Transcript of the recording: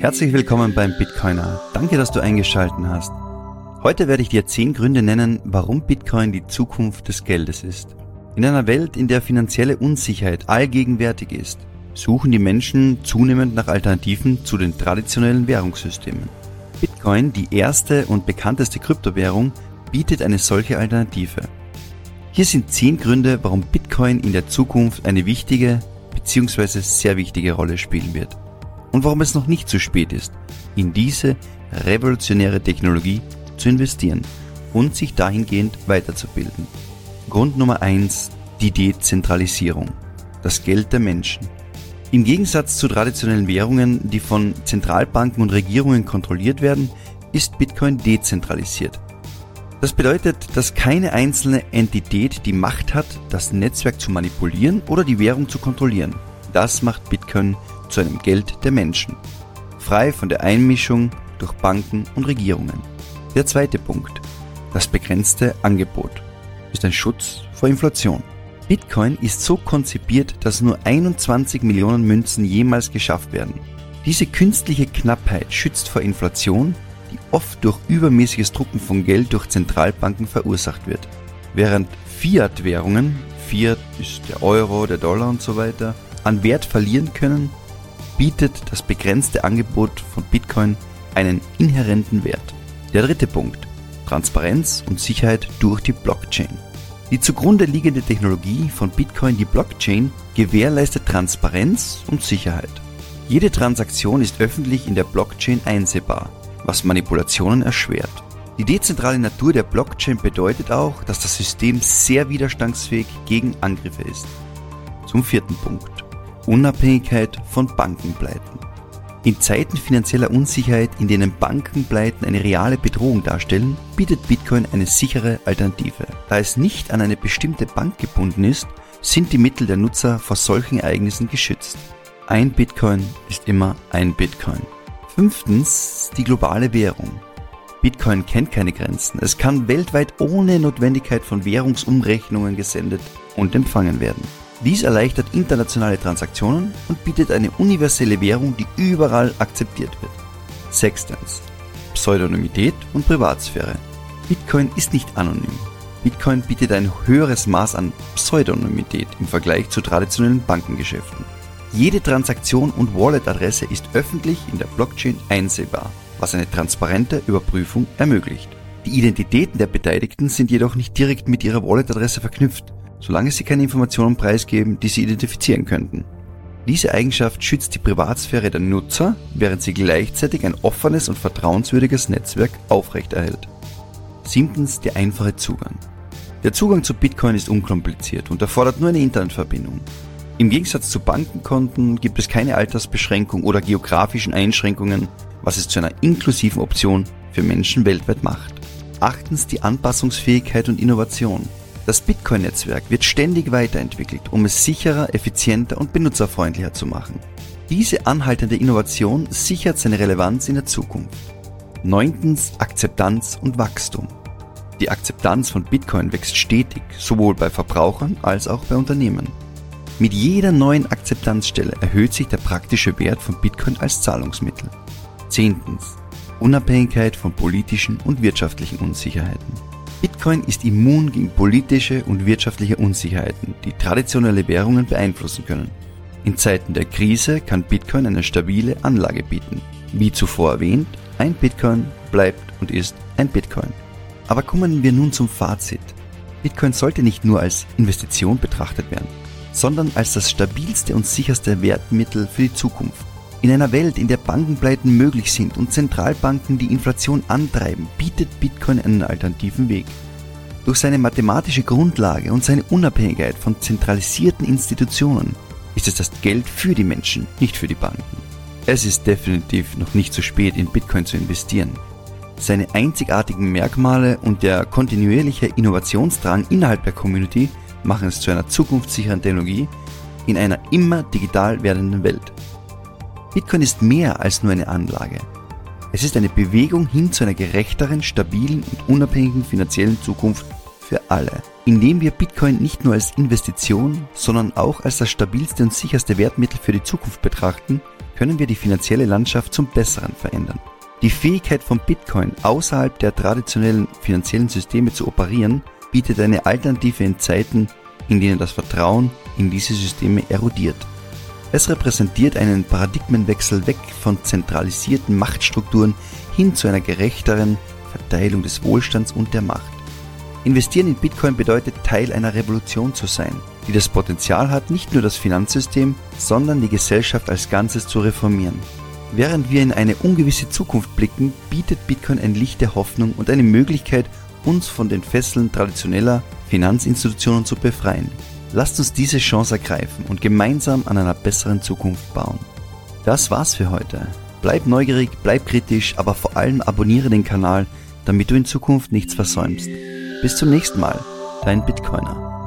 Herzlich willkommen beim Bitcoiner. Danke, dass du eingeschalten hast. Heute werde ich dir 10 Gründe nennen, warum Bitcoin die Zukunft des Geldes ist. In einer Welt, in der finanzielle Unsicherheit allgegenwärtig ist, suchen die Menschen zunehmend nach Alternativen zu den traditionellen Währungssystemen. Bitcoin, die erste und bekannteste Kryptowährung, bietet eine solche Alternative. Hier sind 10 Gründe, warum Bitcoin in der Zukunft eine wichtige bzw. sehr wichtige Rolle spielen wird. Und warum es noch nicht zu spät ist, in diese revolutionäre Technologie zu investieren und sich dahingehend weiterzubilden. Grund Nummer eins: die Dezentralisierung. Das Geld der Menschen. Im Gegensatz zu traditionellen Währungen, die von Zentralbanken und Regierungen kontrolliert werden, ist Bitcoin dezentralisiert. Das bedeutet, dass keine einzelne Entität die Macht hat, das Netzwerk zu manipulieren oder die Währung zu kontrollieren. Das macht Bitcoin zu einem Geld der Menschen, frei von der Einmischung durch Banken und Regierungen. Der zweite Punkt, das begrenzte Angebot, ist ein Schutz vor Inflation. Bitcoin ist so konzipiert, dass nur 21 Millionen Münzen jemals geschafft werden. Diese künstliche Knappheit schützt vor Inflation, die oft durch übermäßiges Drucken von Geld durch Zentralbanken verursacht wird. Während Fiat-Währungen, Fiat ist der Euro, der Dollar und so weiter, an Wert verlieren können, bietet das begrenzte Angebot von Bitcoin einen inhärenten Wert. Der dritte Punkt. Transparenz und Sicherheit durch die Blockchain. Die zugrunde liegende Technologie von Bitcoin, die Blockchain, gewährleistet Transparenz und Sicherheit. Jede Transaktion ist öffentlich in der Blockchain einsehbar, was Manipulationen erschwert. Die dezentrale Natur der Blockchain bedeutet auch, dass das System sehr widerstandsfähig gegen Angriffe ist. Zum vierten Punkt. Unabhängigkeit von Bankenpleiten. In Zeiten finanzieller Unsicherheit, in denen Bankenpleiten eine reale Bedrohung darstellen, bietet Bitcoin eine sichere Alternative. Da es nicht an eine bestimmte Bank gebunden ist, sind die Mittel der Nutzer vor solchen Ereignissen geschützt. Ein Bitcoin ist immer ein Bitcoin. Fünftens die globale Währung. Bitcoin kennt keine Grenzen. Es kann weltweit ohne Notwendigkeit von Währungsumrechnungen gesendet und empfangen werden. Dies erleichtert internationale Transaktionen und bietet eine universelle Währung, die überall akzeptiert wird. Sechstens. Pseudonymität und Privatsphäre. Bitcoin ist nicht anonym. Bitcoin bietet ein höheres Maß an Pseudonymität im Vergleich zu traditionellen Bankengeschäften. Jede Transaktion und Wallet-Adresse ist öffentlich in der Blockchain einsehbar, was eine transparente Überprüfung ermöglicht. Die Identitäten der Beteiligten sind jedoch nicht direkt mit ihrer Wallet-Adresse verknüpft, solange sie keine Informationen preisgeben, die sie identifizieren könnten. Diese Eigenschaft schützt die Privatsphäre der Nutzer, während sie gleichzeitig ein offenes und vertrauenswürdiges Netzwerk aufrechterhält. Siebtens der einfache Zugang. Der Zugang zu Bitcoin ist unkompliziert und erfordert nur eine Internetverbindung. Im Gegensatz zu Bankenkonten gibt es keine Altersbeschränkung oder geografischen Einschränkungen, was es zu einer inklusiven Option für Menschen weltweit macht. Achtens die Anpassungsfähigkeit und Innovation. Das Bitcoin-Netzwerk wird ständig weiterentwickelt, um es sicherer, effizienter und benutzerfreundlicher zu machen. Diese anhaltende Innovation sichert seine Relevanz in der Zukunft. Neuntens Akzeptanz und Wachstum. Die Akzeptanz von Bitcoin wächst stetig, sowohl bei Verbrauchern als auch bei Unternehmen. Mit jeder neuen Akzeptanzstelle erhöht sich der praktische Wert von Bitcoin als Zahlungsmittel. Zehntens. Unabhängigkeit von politischen und wirtschaftlichen Unsicherheiten. Bitcoin ist immun gegen politische und wirtschaftliche Unsicherheiten, die traditionelle Währungen beeinflussen können. In Zeiten der Krise kann Bitcoin eine stabile Anlage bieten. Wie zuvor erwähnt, ein Bitcoin bleibt und ist ein Bitcoin. Aber kommen wir nun zum Fazit. Bitcoin sollte nicht nur als Investition betrachtet werden, sondern als das stabilste und sicherste Wertmittel für die Zukunft. In einer Welt, in der Bankenpleiten möglich sind und Zentralbanken die Inflation antreiben, bietet Bitcoin einen alternativen Weg. Durch seine mathematische Grundlage und seine Unabhängigkeit von zentralisierten Institutionen ist es das Geld für die Menschen, nicht für die Banken. Es ist definitiv noch nicht zu spät, in Bitcoin zu investieren. Seine einzigartigen Merkmale und der kontinuierliche Innovationsdrang innerhalb der Community machen es zu einer zukunftssicheren Technologie in einer immer digital werdenden Welt. Bitcoin ist mehr als nur eine Anlage. Es ist eine Bewegung hin zu einer gerechteren, stabilen und unabhängigen finanziellen Zukunft für alle. Indem wir Bitcoin nicht nur als Investition, sondern auch als das stabilste und sicherste Wertmittel für die Zukunft betrachten, können wir die finanzielle Landschaft zum Besseren verändern. Die Fähigkeit von Bitcoin außerhalb der traditionellen finanziellen Systeme zu operieren, bietet eine Alternative in Zeiten, in denen das Vertrauen in diese Systeme erodiert. Es repräsentiert einen Paradigmenwechsel weg von zentralisierten Machtstrukturen hin zu einer gerechteren Verteilung des Wohlstands und der Macht. Investieren in Bitcoin bedeutet Teil einer Revolution zu sein, die das Potenzial hat, nicht nur das Finanzsystem, sondern die Gesellschaft als Ganzes zu reformieren. Während wir in eine ungewisse Zukunft blicken, bietet Bitcoin ein Licht der Hoffnung und eine Möglichkeit, uns von den Fesseln traditioneller Finanzinstitutionen zu befreien. Lasst uns diese Chance ergreifen und gemeinsam an einer besseren Zukunft bauen. Das war's für heute. Bleib neugierig, bleib kritisch, aber vor allem abonniere den Kanal, damit du in Zukunft nichts versäumst. Bis zum nächsten Mal, dein Bitcoiner.